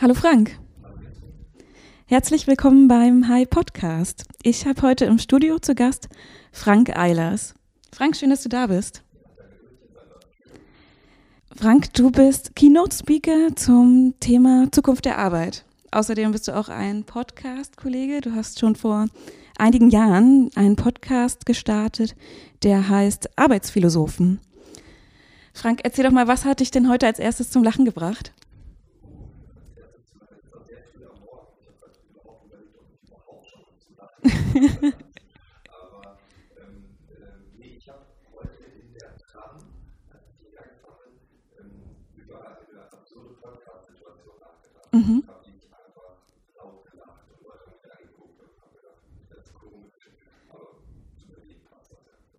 Hallo Frank. Herzlich willkommen beim Hi Podcast. Ich habe heute im Studio zu Gast Frank Eilers. Frank, schön, dass du da bist. Frank, du bist Keynote Speaker zum Thema Zukunft der Arbeit. Außerdem bist du auch ein Podcast-Kollege. Du hast schon vor einigen Jahren einen Podcast gestartet, der heißt Arbeitsphilosophen. Frank, erzähl doch mal, was hat dich denn heute als erstes zum Lachen gebracht? Aber ähm, äh, nee, ich habe heute in der Tram, als ich hierher gefahren bin, ähm, über eine absurde Podcast-Situation nachgedacht. Mhm. Habe ich einfach laut gelacht und Leute haben mich angeguckt und haben gedacht, das ist komisch. Aber zu Berlin passt das ja.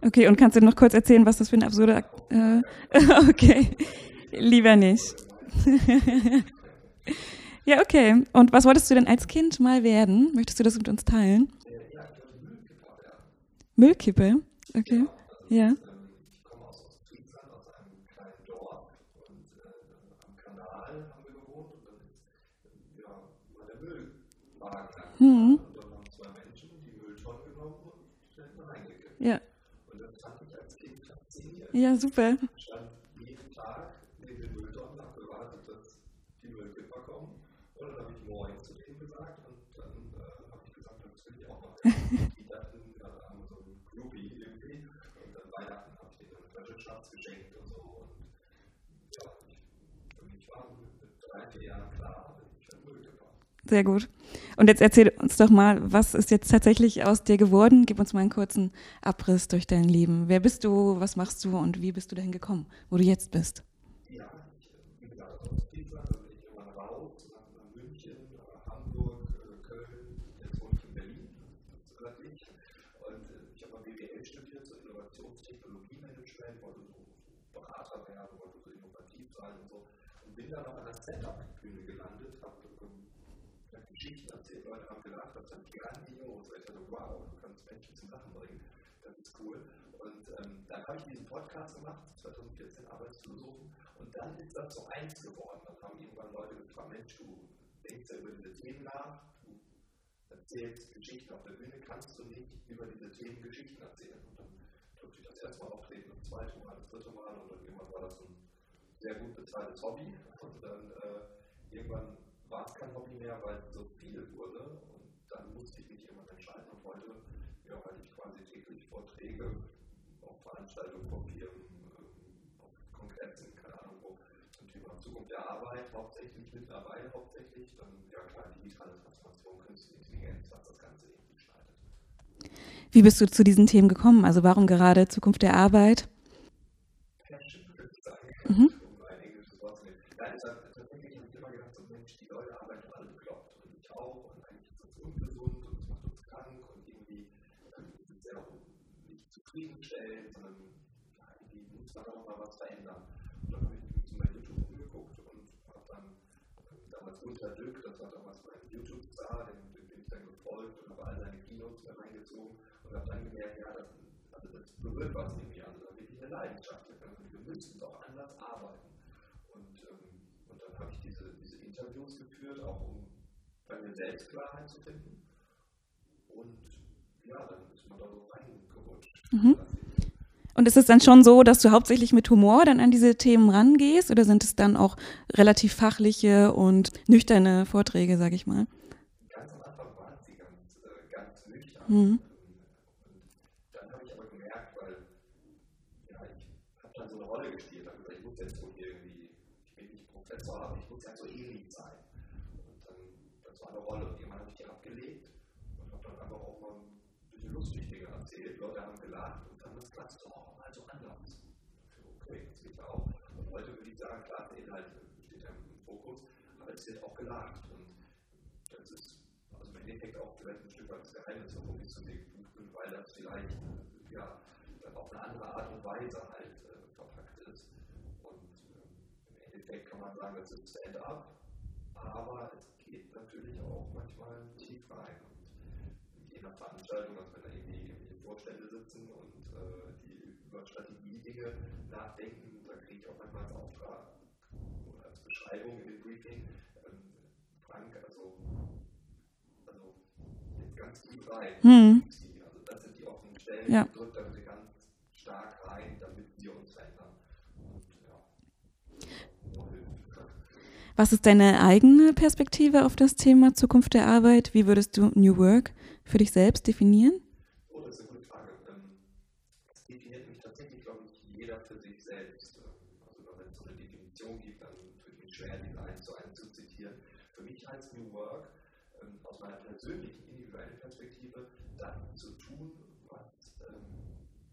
Okay, und kannst du noch kurz erzählen, was das für eine absurde. Äh, okay, lieber nicht. ja, okay. Und was wolltest du denn als Kind mal werden? Möchtest du das mit uns teilen? Müllkippe? Okay. Ja. Ich komme aus Ostfriesland, aus einem kleinen Dorf und äh, am Kanal haben wir gewohnt und dann ist ja, war der Müllwagen mhm. und dann haben zwei Menschen die Mülltonnen genommen und schnell reingekippt. Ja. Und das fand ich als Kind faszinierend. Ja, super. Sehr gut. Und jetzt erzähl uns doch mal, was ist jetzt tatsächlich aus dir geworden? Gib uns mal einen kurzen Abriss durch dein Leben. Wer bist du, was machst du und wie bist du dahin gekommen, wo du jetzt bist? Ja, bin gerade aus Friesland, bin ich immer raus, nach München, Hamburg, Köln, jetzt wohne ich in Berlin, das ich. Und ich habe mal BWL studiert, so Innovationstechnologiemanagement, wollte so Berater werden, wollte so innovativ sein und so. Und bin dann auf einer Setup-Bühne gelandet, habe Geschichten erzählt, Leute haben gelacht, das fand ich grandios. Ich dachte, wow, du kannst Menschen zum Lachen bringen, das ist cool. Und ähm, dann habe ich diesen Podcast gemacht, 2014 Arbeitsphilosophen, und dann ist das so eins geworden. Dann haben irgendwann Leute gefragt, Mensch, du denkst ja über diese Themen nach, du erzählst Geschichten auf der Bühne, kannst du nicht über diese Themen Geschichten erzählen? Und dann durfte ich das erste Mal auftreten, das zweite Mal, das dritte Mal, und dann irgendwann war das ein sehr gut bezahltes Hobby. Und dann äh, irgendwann war es kein Hobby mehr, weil es so viel wurde. Musste ich mich irgendwann entscheiden. Und heute ja, halte ich quasi täglich Vorträge auf Veranstaltungen von Firmen, ähm, auf Kongressen, keine Ahnung wo, zum Thema Zukunft der Arbeit, hauptsächlich mittlerweile hauptsächlich. Dann, ja klar, digitale Transformation, künstliche Intelligenz, was das Ganze irgendwie schneidet. Wie bist du zu diesen Themen gekommen? Also warum gerade Zukunft der Arbeit? Passion, würde ich sagen. Mhm. zufriedenstellen, sondern ja, irgendwie muss man auch mal was verändern. Und dann habe ich mich zu meinem YouTube umgeguckt und habe dann äh, damals Gunter Dück, das war damals mein YouTube-Star, dem, dem, bin ich dann gefolgt und habe all seine Keynotes mir reingezogen und habe dann gemerkt, ja, das, also das berührt was in mir, also wirklich eine Leidenschaft. Wir müssen doch anders arbeiten. Und, ähm, und dann habe ich diese, diese Interviews geführt, auch um bei mir selbst Klarheit zu finden. Und ja, dann ist man da so reingerutscht. Mhm. Und ist es dann schon so, dass du hauptsächlich mit Humor dann an diese Themen rangehst oder sind es dann auch relativ fachliche und nüchterne Vorträge, sag ich mal? Ganz am Anfang waren sie ganz, äh, ganz nüchtern. Mhm. das vielleicht ja, auf eine andere Art und Weise halt äh, verpackt ist. Und ähm, im Endeffekt kann man sagen, es ist Stand-up, aber es geht natürlich auch manchmal tief rein. Und je nach Veranstaltung, also wenn da irgendwie, irgendwie Vorstände sitzen und äh, die über Strategie-Dinge nachdenken, da kriege ich auch manchmal als Auftrag oder als Beschreibung in dem Briefing, ähm, Frank, also, also jetzt ganz tief rein. Hm. Die Stellen, Ja. die drückt da bitte ganz stark rein, damit wir uns verändern. Was ist deine eigene Perspektive auf das Thema Zukunft der Arbeit? Wie würdest du New Work für dich selbst definieren? Oh, das ist eine gute Frage. Ähm, Das definiert mich tatsächlich, glaube ich, jeder für sich selbst. Also wenn es so eine Definition gibt, dann tut mir schwer, diese eins zu eins zu zitieren. Für mich heißt New Work ähm, aus meiner persönlichen, individuellen Perspektive, das zu tun, was ähm,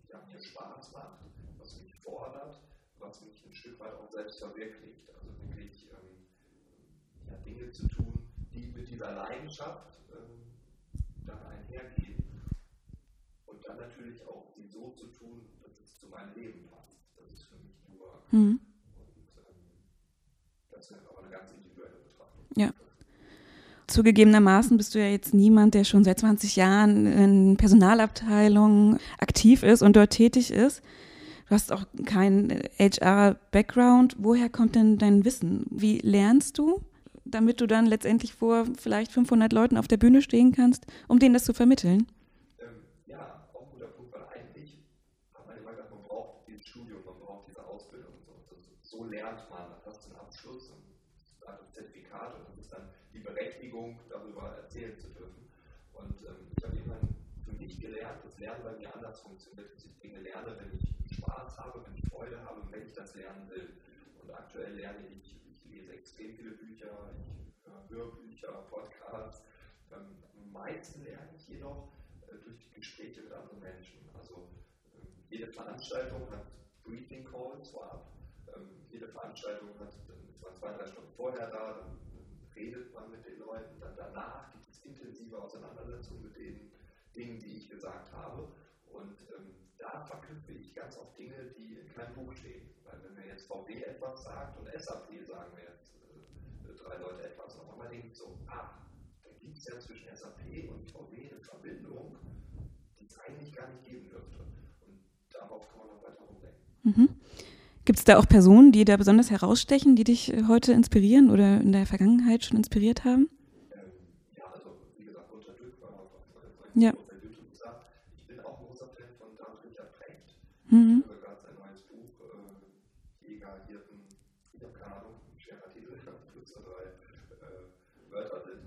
ja, mir Spaß macht, was mich fordert, was mich ein Stück weit auch selbst verwirklicht. Also wirklich ähm, ja, Dinge zu tun, die mit dieser Leidenschaft ähm, dann einhergehen und dann natürlich auch sie so zu tun, dass es zu meinem Leben passt. Das ist für mich New Work. Hm. Und ähm, das ist aber eine ganz individuelle Betrachtung. Ja. Zugegebenermaßen bist du ja jetzt niemand, der schon seit 20 Jahren in Personalabteilungen aktiv ist und dort tätig ist. Du hast auch keinen HR-Background. Woher kommt denn dein Wissen? Wie lernst du, damit du dann letztendlich vor vielleicht 500 Leuten auf der Bühne stehen kannst, um denen das zu vermitteln? Ähm, ja, auch ein guter Punkt, weil eigentlich hat man immer gesagt, man braucht dieses Studium, man braucht diese Ausbildung. So, so, so lernt man, man hat einen Abschluss und ein Zertifikat und das ist dann die Berechtigung, darüber erzählen zu dürfen. Und ähm, ich habe irgendwann für mich gelernt, dass Lernen bei mir anders funktioniert, dass ich Dinge lerne, wenn ich Spaß habe, wenn ich Freude habe, wenn ich das lernen will. Und aktuell lerne ich, ich lese extrem viele Bücher, ich höre Hörbücher, Podcasts. Ähm, am meisten lerne ich jedoch äh, durch die Gespräche mit anderen Menschen. Also ähm, jede Veranstaltung hat Briefing Calls vorab. Ähm, jede Veranstaltung hat, dann ist man zwei, drei Stunden vorher da, dann, redet man mit den Leuten, dann danach gibt es intensive Auseinandersetzungen mit den Dingen, die ich gesagt habe. Und ähm, da verknüpfe ich ganz oft Dinge, die in keinem Buch stehen. Weil wenn mir jetzt VW etwas sagt und SAP sagen mir jetzt äh, drei Leute etwas, auf einmal denke ich so, ah, da gibt es ja zwischen SAP und VW eine Verbindung, die es eigentlich gar nicht geben dürfte. Und darauf kann man noch weiter rumdenken. Mhm. Gibt es da auch Personen, die da besonders herausstechen, die dich äh, heute inspirieren oder in der Vergangenheit schon inspiriert haben? Ja, also wie gesagt, Gunter Dück war Ja. auf YouTube gesagt. Ich bin auch ein großer Fan von David Precht. Mhm. Ich habe gerade sein neues Buch, äh, Jäger, Hirten, ich habe keine Ahnung, schwerer Titel, plus drei äh, Wörter sind.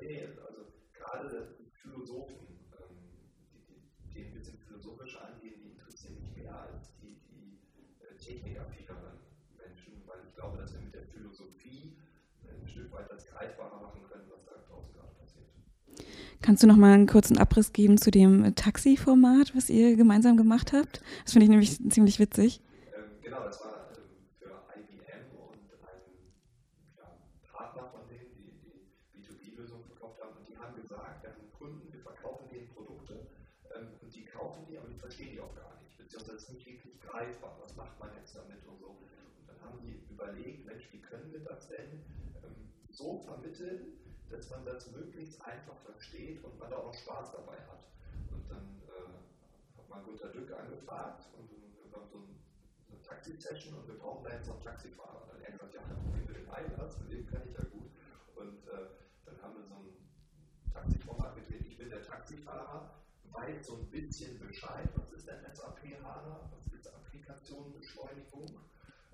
Nee, also gerade Philosophen, ähm, die, die, die ein bisschen philosophisch angehen, die interessieren mich mehr als die, die äh, technikaffineren Menschen, weil ich glaube, dass wir mit der Philosophie ein Stück weit das greifbarer machen können, was da draußen gerade passiert. Kannst du noch mal einen kurzen Abriss geben zu dem äh, Taxi-Format, was ihr gemeinsam gemacht habt? Das finde ich nämlich ziemlich witzig. Ähm, genau, das war für IBM und ein ja, Partner von denen, die die B2B-Lösung verkauft haben. Und die haben gesagt, wir haben Kunden, wir verkaufen denen Produkte und die kaufen die, aber die verstehen die auch gar nicht. Beziehungsweise es ist nicht wirklich greifbar. Was macht man jetzt damit und so. Und dann haben die überlegt, Mensch, wie können wir das denn ähm, so vermitteln, dass man das möglichst einfach versteht und man da auch Spaß dabei hat. Und dann äh, hat man Gunter Dück angefragt und wir haben so ein eine Taxi-Session und wir brauchen da jetzt noch einen Taxifahrer. Dann hat er gesagt, ja, dann probieren wir den Einlass, mit dem kann ich ja gut. Und äh, dann haben wir so ein Taxiformat gedreht. Ich bin der Taxifahrer, weiß so ein bisschen Bescheid, was ist denn SAP HANA, was ist Applikationenbeschleunigung,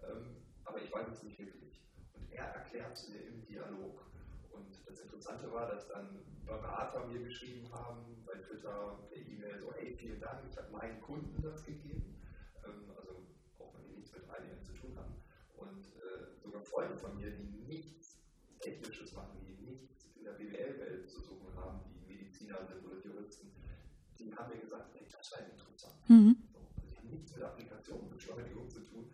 ähm, aber ich weiß es nicht wirklich. Und er erklärt es mir im Dialog. Und das Interessante war, dass dann Berater mir geschrieben haben, bei Twitter, per E-Mail, so, hey, vielen Dank, ich habe meinen Kunden das gegeben. Ähm, also auch wenn die nichts mit IBM zu tun haben. Und äh, sogar Freunde von mir, die nichts Technisches machen, die nichts in der BWL-Welt zu suchen haben, die Mediziner sind oder Juristen, die haben mir gesagt, hey, das scheint interessant. Mhm. So, also die haben nichts mit Applikationenbeschleunigung zu tun,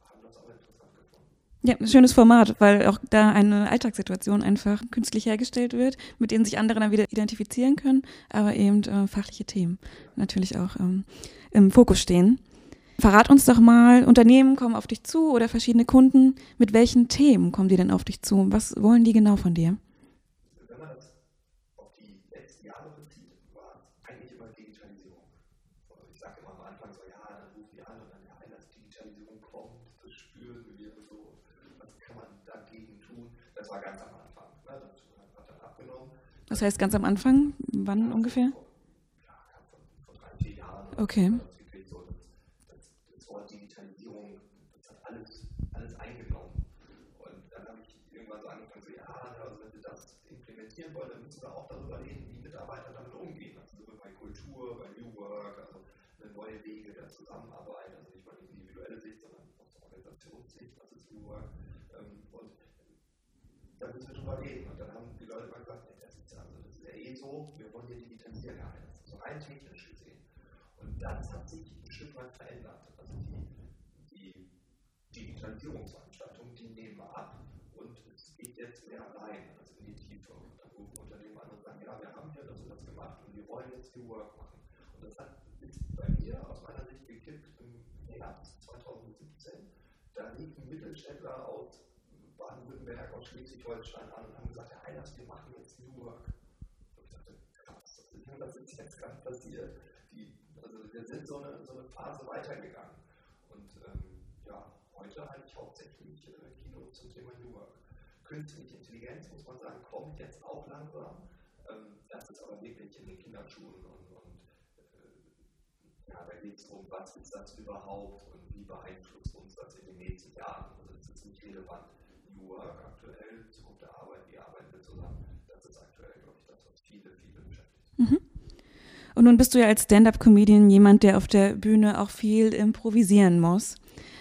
haben das aber interessant gefunden. Ja, schönes Format, weil auch da eine Alltagssituation einfach künstlich hergestellt wird, mit denen sich andere dann wieder identifizieren können, aber eben äh, fachliche Themen natürlich auch ähm, im Fokus stehen. Verrat uns doch mal, Unternehmen kommen auf dich zu oder verschiedene Kunden. Mit welchen Themen kommen die denn auf dich zu? Was wollen die genau von dir? Wenn man das auf die letzten Jahre bezieht, war es eigentlich immer Digitalisierung. Also ich sage immer am Anfang so, ja, dann rufen die an und dann, ja, wenn das Digitalisierung kommt, das spüren wir so, was kann man dagegen tun? Das war ganz am Anfang. Ne? Das hat dann abgenommen. Das heißt ganz am Anfang, wann ungefähr? Okay. Das, Wort Digitalisierung, das hat alles, eingenommen. Und dann habe ich irgendwann so angefangen, ja, wenn wir das implementieren wollen, dann müssen wir auch darüber reden, wie Mitarbeiter damit umgehen. Also bei Kultur, bei New Work, also neue Wege der Zusammenarbeit, also nicht mal individuelle Sicht, sondern aus Organisationssicht, was ist New Work. Und da müssen wir drüber reden. Und dann haben die Leute mal gesagt, ja eh so, wir wollen hier digitalisieren, ja, so rein technisch gesehen. Und das hat sich ein Stück weit verändert. Also die, die Digitalisierungsveranstaltungen, die nehmen wir ab und es geht jetzt mehr rein, also in die Tiefe. Und dann rufen Unternehmen an und sagen, ja, wir haben hier das und das gemacht und wir wollen jetzt New Work machen. Und das hat, ist bei mir aus meiner Sicht gekippt im Herbst 2017. Da liefen Mittelständler aus Baden-Württemberg, aus Schleswig-Holstein an und haben gesagt, Herr Einers, wir machen jetzt New Work. Und ich dachte, krass, was ist jetzt gerade passiert? Die, also wir sind so eine, so eine Phase weitergegangen. Und ähm, ja, heute halte ich hauptsächlich äh, Kino zum Thema New Work. Künstliche Intelligenz, muss man sagen, kommt jetzt auch langsam. Ähm, das ist aber wirklich in den Kinderschuhen und, und äh, ja, da geht es um, was ist das überhaupt und wie beeinflusst uns das in den nächsten Jahren. Also das ist nicht relevant. New Work aktuell, Zukunft der Arbeit, wie arbeiten wir zusammen, das ist aktuell, glaube ich, das, was viele, viele beschäftigt. Und nun bist du ja als Stand-up-Comedian jemand, der auf der Bühne auch viel improvisieren muss.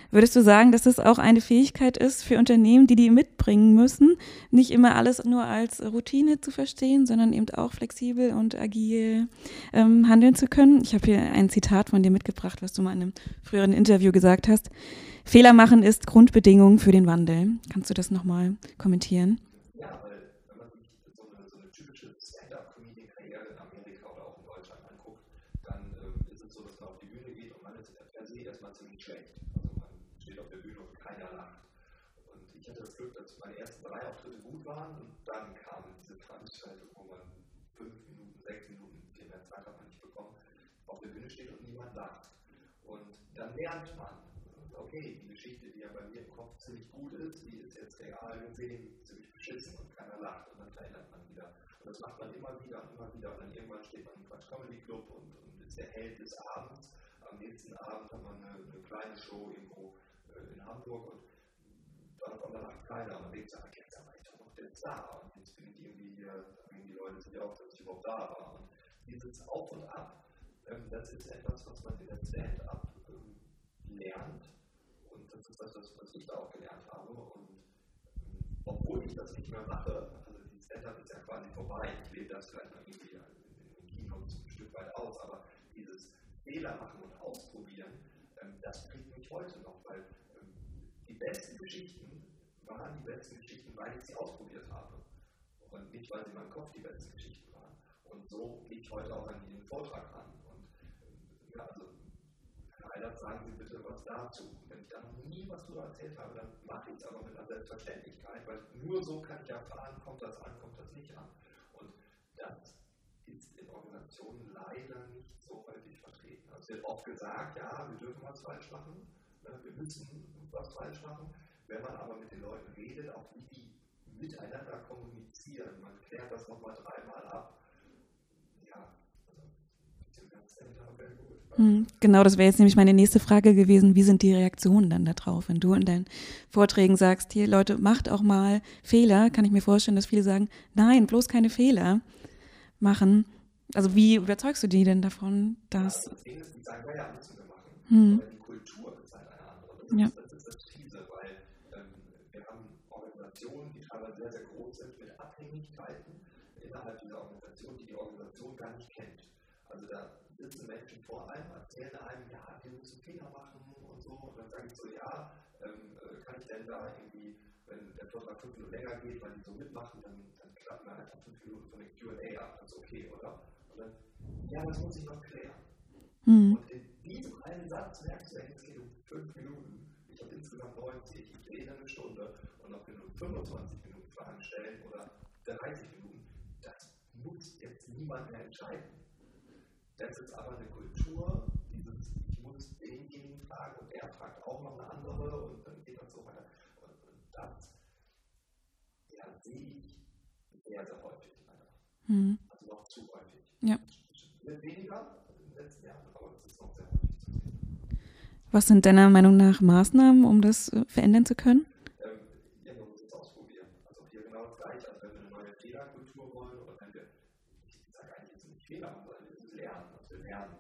Würdest du sagen, dass das auch eine Fähigkeit ist für Unternehmen, die die mitbringen müssen, nicht immer alles nur als Routine zu verstehen, sondern eben auch flexibel und agil ähm, handeln zu können? Ich habe hier ein Zitat von dir mitgebracht, was du mal in einem früheren Interview gesagt hast. Fehler machen ist Grundbedingung für den Wandel. Kannst du das nochmal kommentieren? Waren und dann kamen diese Veranstaltungen, wo man fünf Minuten, sechs Minuten, viel mehr Zeit hat man nicht bekommen, auf der Bühne steht und niemand lacht. Und dann lernt man, okay, die Geschichte, die ja bei mir im Kopf ziemlich gut ist, die ist jetzt real gesehen ziemlich beschissen und keiner lacht und dann verändert man wieder. Und das macht man immer wieder und immer wieder und dann irgendwann steht man im Quatsch Comedy Club und, und ist der Held des Abends. Am nächsten Abend hat man eine, eine kleine Show irgendwo äh, in Hamburg und dann kommt danach keiner und denkt, ah, jetzt aber jetzt da und jetzt bin ich irgendwie hier, die Leute sich auf, dass ich überhaupt da war. Und dieses Auf und Ab, ähm, das ist etwas, was man in der Stand-up ähm, lernt. Und das ist das, was ich da auch gelernt habe. Und ähm, obwohl ich das nicht mehr mache, also die Stand-up ist ja quasi vorbei, ich lebe das vielleicht noch irgendwie in, den Kino ein Stück weit aus, aber dieses Fehler machen und ausprobieren, ähm, das bringt mich heute noch, weil ähm, die besten Geschichten waren die besten Geschichten, weil ich sie ausprobiert habe. Und nicht, weil sie in meinem Kopf die besten Geschichten waren. Und so gehe ich heute auch an den Vortrag an. Und ja, also, Herr Eilert, sagen Sie bitte was dazu. Und wenn ich da noch nie was darüber erzählt habe, dann mache ich es aber mit einer Selbstverständlichkeit, weil nur so kann ich erfahren, kommt das an, kommt das nicht an. Und das ist in Organisationen leider nicht so häufig es wird oft gesagt, ja, wir dürfen was falsch machen, ne, wir müssen was falsch machen. Wenn man aber mit den Leuten redet, auch wie die miteinander kommunizieren, man klärt das nochmal dreimal ab. Ja, also, hm, Genau, das wäre jetzt nämlich meine nächste Frage gewesen. Wie sind die Reaktionen dann darauf? Wenn du in deinen Vorträgen sagst, hier Leute, macht auch mal Fehler, kann ich mir vorstellen, dass viele sagen, nein, bloß keine Fehler machen. Also wie überzeugst du die denn davon, dass... Ja, das Ding ist, die sagen, ja, wir. Hm. Aber die Kultur ist halt eine andere. Das ja. Ist, Abhängigkeiten innerhalb dieser Organisation, die die Organisation gar nicht kennt. Also da sitzen Menschen vor einem, erzählen einem, ja, wir müssen Fehler machen und so. Und dann sage ich so, ja, ähm, äh, kann ich denn da irgendwie, wenn der Vortrag fünf Minuten länger geht, weil die so mitmachen, dann, dann klappen wir einfach fünf Minuten von der QA ab. Das ist okay, oder? Dann, ja, das muss ich noch klären. Mhm. Und in diesem einen Satz merkst du, es geht um fünf Minuten. Ich habe insgesamt 90, ich rede eine Stunde und noch genug 25 Minuten Fragen stellen oder 30 Minuten, das muss jetzt niemand mehr entscheiden. Das ist aber eine Kultur, dieses, ich muss denjenigen fragen und er fragt auch noch eine andere und dann geht das so weiter. Und, und das ja, sehe ich sehr, sehr häufig leider. Mhm. Also noch zu häufig. Ja. Wird weniger in den letzten Jahren, aber das ist noch sehr häufig zu sehen. Was sind deiner Meinung nach Maßnahmen, um das äh, verändern zu können? Ähm, ja, man muss es ausprobieren. Hier das Gleiche. Wenn wir eine neue Fehlerkultur wollen oder wenn wir, ich sage eigentlich jetzt nicht Fehler haben, sondern wir müssen lernen, dass wir lernen,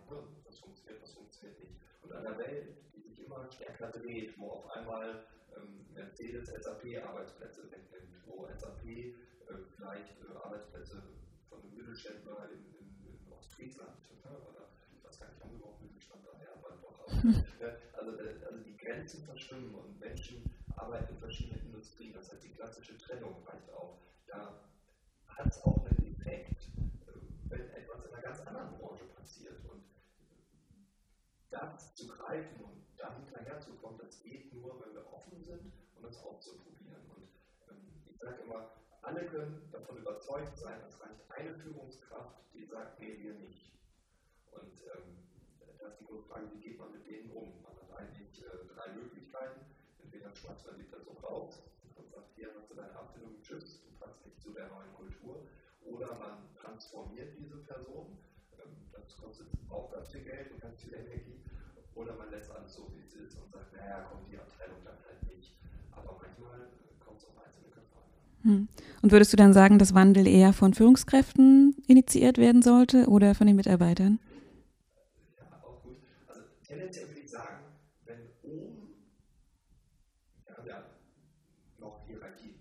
was funktioniert, was funktioniert nicht. Und an der Welt, die sich immer stärker dreht, wo auf einmal ähm, Mercedes SAP Arbeitsplätze wegnimmt, wo SAP äh, vielleicht äh, Arbeitsplätze von einem Mittelständler in, ne? oder ich weiß gar nicht, haben überhaupt Mittelstand daher, aber doch. Aber, äh, also, also die Grenzen verschwimmen und Menschen arbeiten in verschiedenen Industrien, das heißt die klassische Trennung reicht auch. Da hat es auch einen Effekt, wenn etwas in einer ganz anderen Branche passiert. Und das zu greifen und da hinterherzukommen, das geht nur, wenn wir offen sind und das auszuprobieren. Und ähm, ich sage immer, alle können davon überzeugt sein, es reicht eine Führungskraft, die sagt, nee, wir nicht. Und ähm, da ist die Grundfrage, wie geht man mit denen um? Man hat eigentlich äh, drei Möglichkeiten. Entweder schmeißt man die Person raus und sagt, hier hast du deine Abfindung, tschüss, du passt nicht zu der neuen Kultur. Oder man transformiert diese Person, ähm, das kostet auch ganz viel Geld und ganz viel Energie. Oder man lässt alles so, wie es ist und sagt, naja, kommt die Abteilung dann halt nicht. Aber manchmal äh, kommt es auf einzelne. Und würdest du dann sagen, dass Wandel eher von Führungskräften initiiert werden sollte oder von den Mitarbeitern? Ja, auch gut. Also tendenziell würde ich sagen, wenn oben, wir haben ja noch Hierarchien,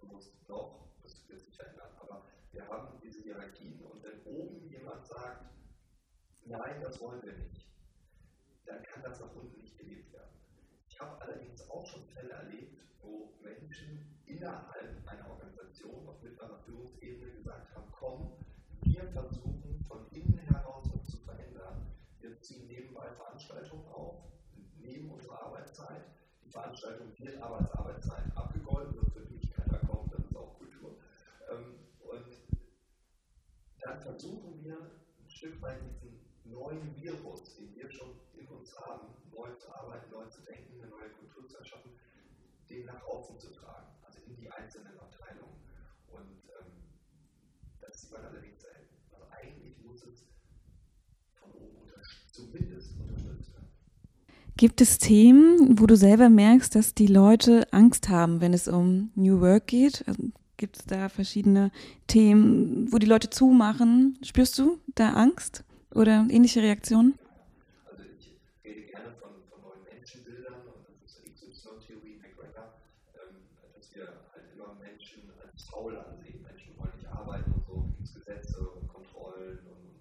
bewusst noch, das wird sich verändern, aber wir haben diese Hierarchien und wenn oben jemand sagt, nein, das wollen wir nicht, dann kann das nach unten nicht gelebt werden. Ich habe allerdings auch schon Fälle erlebt, wo Menschen innerhalb einer Organisation auf mittlerer Führungsebene gesagt haben, komm, wir versuchen von innen heraus was zu verändern. Wir ziehen nebenbei Veranstaltungen auf, neben unserer Arbeitszeit. Die Veranstaltung wird aber als Arbeitszeit abgegolten, sonst wird wirklich keiner kommen, das ist auch Kultur. Ähm, und dann versuchen wir ein Stück weit diesen neuen Virus, den wir schon in uns haben, neu zu arbeiten, neu zu denken, eine neue Kultur zu erschaffen, den nach außen zu tragen, in die einzelnen Abteilungen. Und ähm, das sieht man allerdings selten. Also eigentlich muss es von oben unter, zumindest unterstützt werden. Gibt es Themen, wo du selber merkst, dass die Leute Angst haben, wenn es um New Work geht? Also Gibt es da verschiedene Themen, wo die Leute zumachen? Spürst du da Angst oder ähnliche Reaktionen? Also ich rede gerne von, von neuen Menschenbildern und das ist die XY-Theorie McGregor, ähm, dass wir halt immer Menschen als faul ansehen. Menschen wollen nicht arbeiten und so, gibt es Gesetze und Kontrollen und,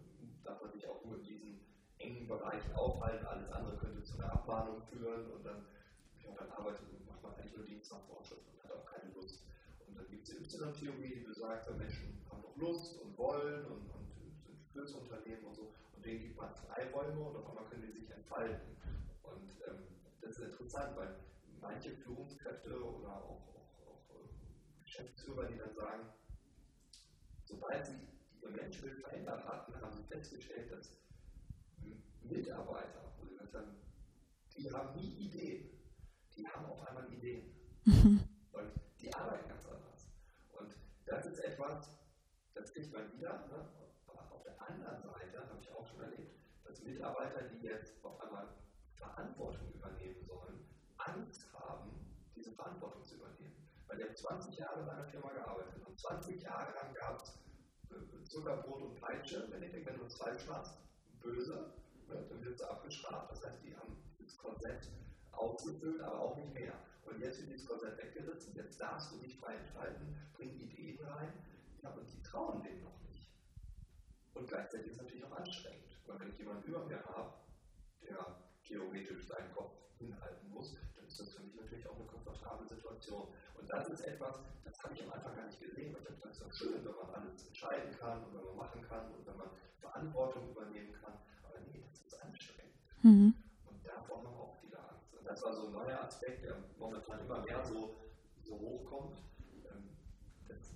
und darf man sich auch nur in diesen engen Bereichen aufhalten, alles andere könnte zu einer Abmahnung führen und dann, ja, dann arbeitet, macht man eigentlich nur Dienst nach Vorschrift und hat auch keine Lust. Und dann gibt es die Y-Theorie, die besagt, Menschen haben doch Lust und wollen und, und sind fürs Unternehmen und so. Und denen gibt man Freiräume und auf einmal können die sich entfalten. Und ähm, das ist interessant, weil manche Führungskräfte oder auch, auch, Geschäftsführer, die dann sagen, sobald sie ihr Menschenbild verändert hatten, haben sie festgestellt, dass Mitarbeiter, wo sie gesagt haben, die haben nie Ideen, die haben auf einmal Ideen. Und die arbeiten ganz anders. Und das ist etwas, das kriegt man wieder. Ne? Aber auf der anderen Seite habe ich auch schon erlebt, dass Mitarbeiter, die jetzt auf einmal Verantwortung übernehmen sollen, Angst haben, diese Verantwortung zu Weil der 20 Jahre in einer Firma gearbeitet und 20 Jahre lang gab es Zuckerbrot und Peitsche, wenn ich denke, wenn du es falsch machst, böse, ne, dann wird es abgestraft. Das heißt, die haben das Konzept ausgefüllt, aber auch nicht mehr. Und jetzt wird dieses Korsett weggerissen, jetzt darfst du dich frei entfalten, bring Ideen rein, ja, und die trauen dem noch nicht. Und gleichzeitig ist es natürlich auch anstrengend, weil wenn ich jemanden über mir habe, der theoretisch seinen Kopf hinhalten muss, ist das für mich natürlich auch eine komfortable Situation. Und das ist etwas, das habe ich am Anfang gar nicht gesehen, weil ich dachte, das ist doch schön, wenn man alles entscheiden kann und wenn man machen kann und wenn man Verantwortung übernehmen kann. Aber nee, das ist anstrengend. Mhm. Und davor haben auch viele Angst. Und das war so ein neuer Aspekt, der momentan immer mehr so, so hochkommt, ähm, dass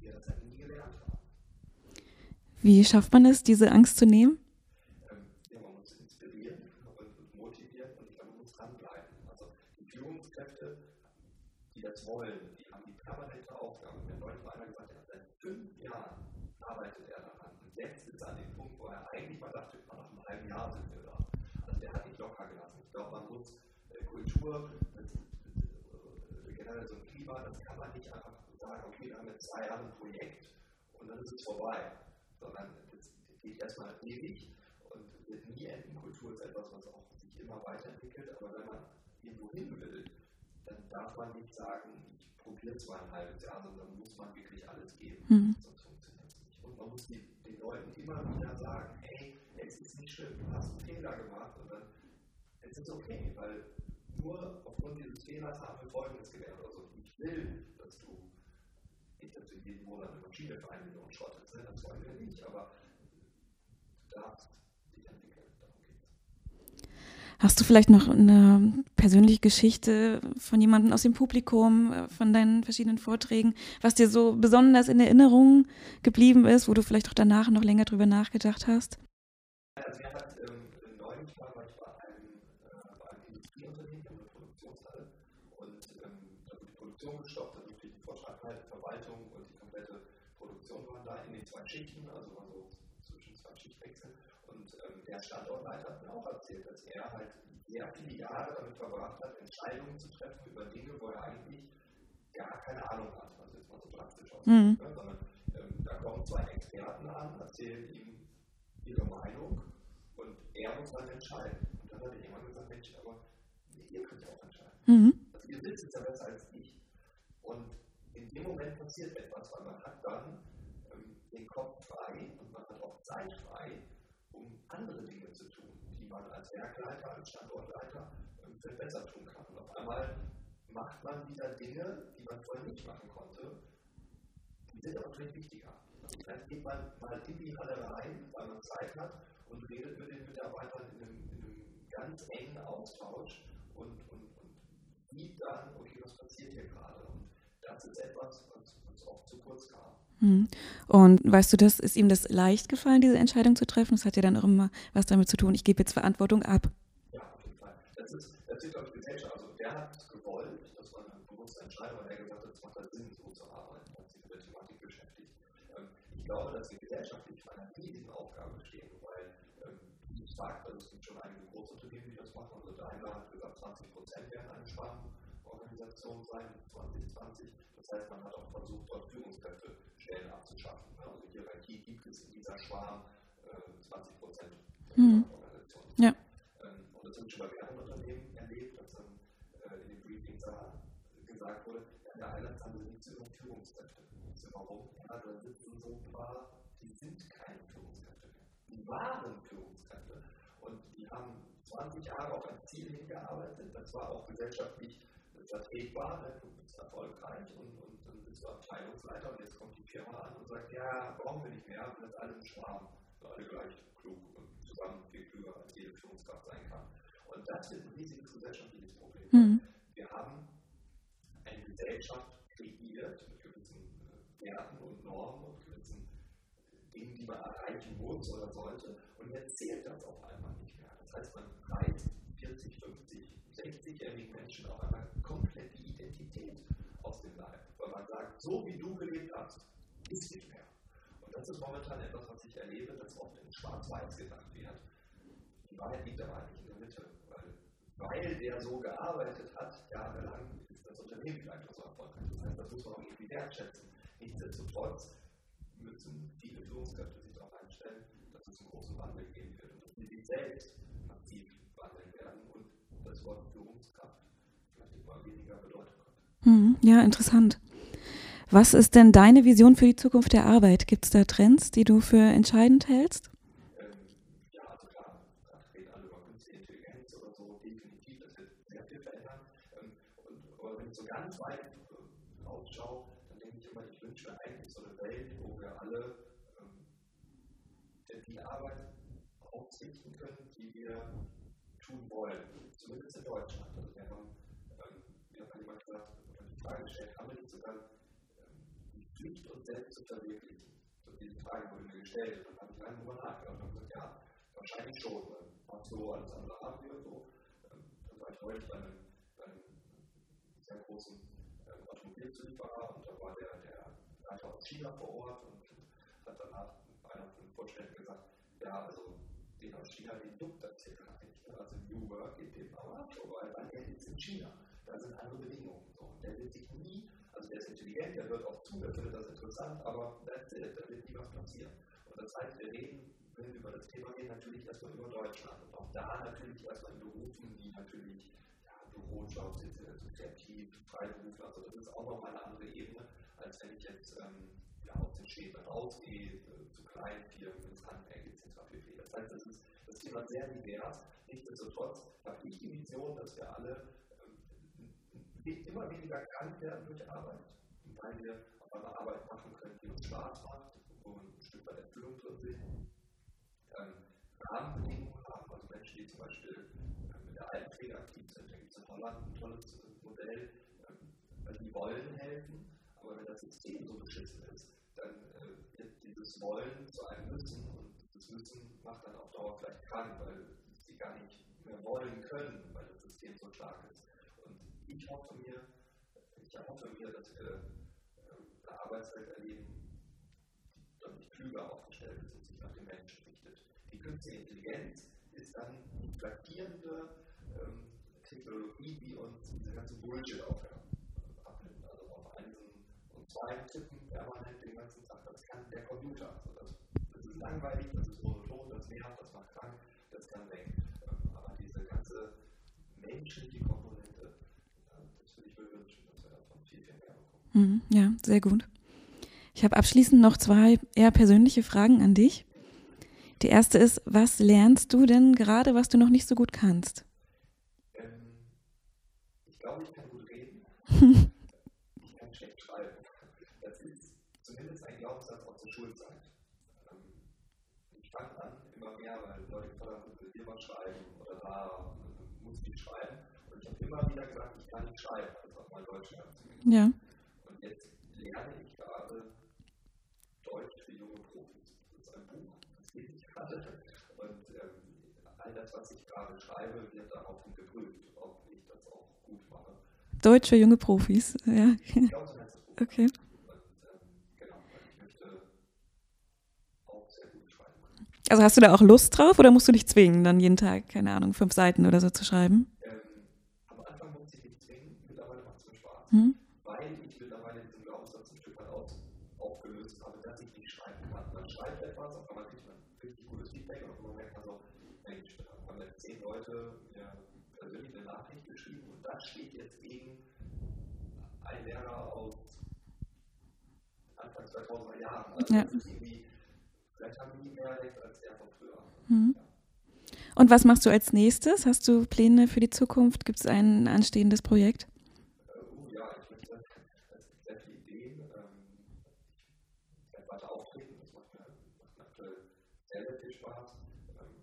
wir das halt nie gelernt haben. Wie schafft man es, diese Angst zu nehmen? Ähm, ja, man muss inspirieren und, und motivieren und ich glaube, man muss dranbleiben. Also die Führungskräfte, das wollen, die haben die permanente Aufgabe. Mir neulich mal einer gesagt, hat seit fünf Jahren arbeitet er daran. Und jetzt ist er an dem Punkt, wo er eigentlich mal dachte, nach einem halben Jahr sind wir da. Also der hat nicht locker gelassen. Ich glaube, man muss äh, Kultur, äh, generell so ein Klima, das kann man nicht einfach sagen, okay, wir haben jetzt zwei Jahre ein Projekt und dann ist es vorbei. Sondern das geht erstmal ewig und wird nie enden. Kultur ist etwas, was auch sich immer weiterentwickelt, aber wenn man irgendwo hin will, dann darf man nicht sagen, ich probiere zwar ein halbes Jahr, sondern muss man wirklich alles geben. Mhm. Sonst funktioniert es nicht. Und man muss die, den Leuten immer wieder sagen, hey, es ist nicht schlimm, du hast einen Fehler gemacht und dann es ist okay, weil nur aufgrund dieses Fehlers haben wir Folgendes gelernt. Also ich will, dass du nicht, dass du jeden Monat eine Maschine für eine Million schrottest, ne? das wollen wir nicht, aber du darfst Hast du vielleicht noch eine persönliche Geschichte von jemandem aus dem Publikum, äh, von deinen verschiedenen Vorträgen, was dir so besonders in Erinnerung geblieben ist, wo du vielleicht auch danach noch länger drüber nachgedacht hast? Also er hat ähm, neulich mal ich bei einem, Industrieunternehmen in Produktionshalle und ähm, da die Produktion gestoppt, da wird die Vortrag halten, Verwaltung und die komplette Produktion waren da in den zwei Schichten, also war so Schichtwechseln. Und ähm, der Standortleiter hat mir auch erzählt, dass er halt sehr viele Jahre damit verbracht hat, Entscheidungen zu treffen über Dinge, wo er eigentlich gar keine Ahnung hat, also jetzt mal so drastisch aus, mhm. ne? sondern ähm, da kommen zwei Experten an, erzählen ihm ihre Meinung und er muss dann entscheiden. Und dann hat jemand gesagt, Mensch, aber ihr könnt ja auch entscheiden. Mhm. Also ihr wisst es ja besser als ich. Und in dem Moment passiert etwas, weil man hat dann ähm, den Kopf frei und auch Zeit frei, um andere Dinge zu tun, die man als Werkleiter, als Standortleiter ähm, viel besser tun kann. Und auf einmal macht man wieder Dinge, die man vorher nicht machen konnte, die sind aber vielleicht wichtiger. Also vielleicht geht man mal in die Halle rein, weil man Zeit hat und redet mit den Mitarbeitern in einem, in einem ganz engen Austausch und, und, und sieht dann, okay, was passiert hier gerade. Und das ist etwas, was, was oft zu kurz kam. Hm. Und weißt du, das ist ihm das leicht gefallen, diese Entscheidung zu treffen? Das hat ja dann auch immer was damit zu tun, ich gebe jetzt Verantwortung ab. Ja, auf jeden Fall. Das ist, das ist glaube ich, Gesellschaft. Also der hat es gewollt, dass man eine bewusste Entscheidung, weil er gesagt hat, es macht halt Sinn, so zu arbeiten, hat sich mit der Thematik beschäftigt. Ähm, ich glaube, dass wir gesellschaftlich vor einer riesigen Aufgabe stehen, weil, gesagt, also es gibt schon einige Großunternehmen, die das machen. Also Daimler hat gesagt, 20 Prozent werden eine Sparrenorganisation sein, 2020. Das heißt, man hat auch versucht, dort Führungskräfte Stellen abzuschaffen. Also Hierarchie gibt es in dieser Schwarm äh, 20 Prozent mhm. Organisation. Ja. Ähm, und das habe ich schon bei mehreren Unternehmen erlebt, dass dann äh, in den Briefings gesagt wurde, ja, in der Islands haben wir nichts über Führungskräfte. So, warum? Ja, da sitzen so ein paar, die sind keine Führungskräfte mehr. Die waren Führungskräfte und die haben 20 Jahre auf ein Ziel hingearbeitet. Das war auch gesellschaftlich vertretbar. Ne? Du bist erfolgreich und, und bist du Abteilungsleiter und jetzt kommt die Firma an und sagt, ja, brauchen wir nicht mehr, wir sind alle im Schwarm, alle gleich klug und zusammen viel klüger als jede Führungskraft sein kann. Und das ist ein riesiges gesellschaftliches Problem. Mhm. Wir haben eine Gesellschaft kreiert mit gewissen äh, Werten und Normen und gewissen Dingen, die man erreichen muss oder sollte. Und jetzt zählt das auf einmal nicht mehr. Das heißt, man reißt 40, 50, 60-jährigen Menschen auf einmal komplett die Identität aus dem Leib weil man sagt, so wie du gelebt hast, ist nicht mehr. Und das ist momentan etwas, was ich erlebe, dass oft in Schwarz-Weiß gedacht wird. Die Wahrheit liegt aber eigentlich in der Mitte, weil, weil der so gearbeitet hat, jahrelang ist das Unternehmen vielleicht auch so erfolgreich. Das heißt, das muss man auch irgendwie wertschätzen. Nichtsdestotrotz müssen viele Führungskräfte sich darauf einstellen, dass es einen großen Wandel geben wird und dass sie sich selbst massiv wandeln das Wort Führungskraft vielleicht immer weniger bedeuten könnte. Hm, ja, interessant. Was ist denn deine Vision für die Zukunft der Arbeit? Gibt es da Trends, die du für entscheidend hältst? Ganz weit äh, rausschaue, dann denke ich immer, ich wünsche mir eigentlich so eine Welt, wo wir alle die Arbeit ausrichten können, die wir tun wollen. Deutschland. Also wir haben, ähm, wie hat jemand gesagt, oder die Frage gestellt, haben wir nicht sogar Pflicht, uns selbst zu verwirklichen. So diese Frage wurde mir gestellt und dann habe ich lange darüber nachgedacht und gesagt, ja, wahrscheinlich schon. Weil so alles andere haben wir und so. Ähm, dann war ich neulich bei einem, bei einem sehr großen ähm, Automobilzulieferer und da war der, der Leiter aus China vor Ort und hat danach einer von den Vorständen gesagt, ja, also den aus China, den juckt das hier gar. Ne? Also New Work geht dem ab, weil dann er ist in China. Da sind andere Bedingungen. So. Der wird sich nie, also der ist intelligent, der hört auch zu, der findet das interessant, aber da wird nie was passieren. Und das heißt, wir reden, wenn wir über das Thema reden, natürlich erstmal über Deutschland. Und auch da natürlich erstmal in Berufen, die natürlich Bürojobs, jetzt kreativ, Freiberufler, also das ist auch nochmal eine andere Ebene, als wenn ich jetzt ähm, ja, aus den Städten rausgehe, äh, zu kleinen Firmen, ins Handwerk etc. Das heißt, das ist das Thema sehr divers. Nichtsdestotrotz habe ich die Vision, dass wir alle ähm, immer weniger krank werden durch Arbeit, weil wir auf einmal Arbeit machen können, die uns Spaß macht, wo wir ein Stück weit Erfüllung drin sehen. Ähm, Rahmenbedingungen haben, also Menschen, die zum Beispiel der Altenpflege aktiv sind. Da gibt es in Holland ein tolles Modell, ähm, die wollen helfen, aber wenn das System so beschissen ist, dann äh, wird dieses Wollen zu einem Müssen und dieses Müssen macht dann auf Dauer vielleicht krank, weil sie gar nicht mehr wollen können, weil das System so stark ist. Und ich hoffe mir, ich erhoffe mir, dass wir äh, eine Arbeitswelt erleben, die deutlich klüger aufgestellt ist und sich nach dem Menschen richtet. Die künstliche Intelligenz ist dann die flankierende ähm, Technologie, die uns diese ganze Bullshit-Aufgaben abnimmt. Also auf einen und zwei tippen permanent den ganzen Tag. Das kann der Computer. Also das, das ist langweilig, das ist monoton, das nervt, das macht das kann weg. Ähm, aber diese ganze menschliche Komponente, äh, das würde ich mir wünschen, dass wir davon viel, viel mehr bekommen. Mhm, ja, sehr gut. Ich habe abschließend noch zwei eher persönliche Fragen an dich. Die erste ist, was lernst du denn gerade, was du noch nicht so gut kannst? ich kann schlecht schreiben. Das ist zumindest ein Glaubenssatz aus der Schulzeit. Ähm, ich fange an, immer mehr, weil Leute haben, will was schreiben oder da muss ich schreiben. Und ich habe immer wieder gesagt, ich kann nicht schreiben, also auf mein Deutsch Ja. Und jetzt lerne ich gerade Deutsch für junge Profis. Das ist ein Buch, das lese ich gerade. Und ähm, all das, was ich gerade schreibe, wird daraufhin geprüft, ob ich das auch gut mache. Deutsch für junge Profis, ja. Okay. Also hast du da auch Lust drauf oder musst du dich zwingen, dann jeden Tag, keine Ahnung, fünf Seiten oder so zu schreiben? Ähm, am Anfang musste ich mich zwingen, mittlerweile macht es mir Spaß, hm? weil ich mittlerweile diesen Glaubenssatz ein Stück weit auf, aufgelöst habe, dass ich nicht schreiben kann. Man schreibt etwas, auf einmal kriegt man richtig gutes Feedback und man merkt man so, Mensch, da haben jetzt zehn Leute mir persönlich eine Nachricht geschrieben und das steht jetzt gegen ein Lehrer aus Anfang 2000er Jahren. Also ja. Vielleicht haben die mehr Recht als der von früher. Mhm. Und was machst du als nächstes? Hast du Pläne für die Zukunft? Gibt es ein anstehendes Projekt? Uh, ja, ich möchte, es gibt sehr viele Ideen. Ähm, ich werde weiter auftreten, das macht mir, aktuell sehr, sehr viel Spaß. Ähm,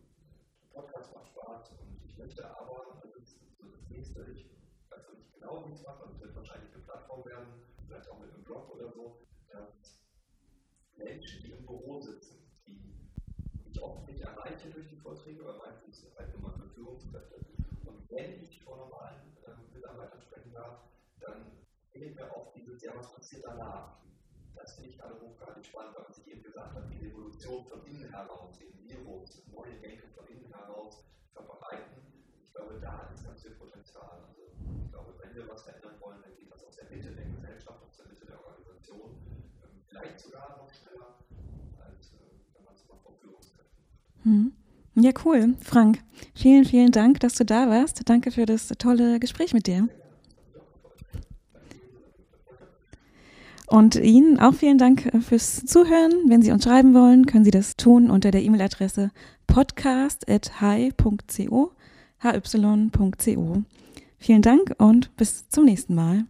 Podcast macht Spaß und ich möchte aber, das ist so das nächste, ich weiß noch nicht genau, wie ich es mache, es wird wahrscheinlich eine Plattform werden, vielleicht auch mit einem Blog oder so, dass Menschen, die im Büro sitzen, ich oft nicht erreiche durch die Vorträge, aber meistens halt nur für Führungskräfte. Und wenn ich vor normalen äh, Mitarbeitern sprechen darf, dann fehlt mir oft dieses Jahr, was passiert danach. Das finde ich gerade hochgradig spannend, weil man sich eben gesagt hat, die Revolution von innen heraus, den Virus, neue Denken von innen heraus verbreiten. Ich glaube, da ist ganz viel Potenzial. Also ich glaube, wenn wir was verändern wollen, dann geht das aus der Mitte der Gesellschaft, aus der Mitte der Organisation. Ähm, vielleicht sogar noch schneller, als äh, wenn man es mal von Führungskräften macht. Hm. Ja, cool. Frank, vielen, vielen Dank, dass du da warst. Danke für das tolle Gespräch mit dir. Und Ihnen auch vielen Dank fürs Zuhören. Wenn Sie uns schreiben wollen, können Sie das tun unter der E-Mail-Adresse podcast.hi.co. Vielen Dank und bis zum nächsten Mal.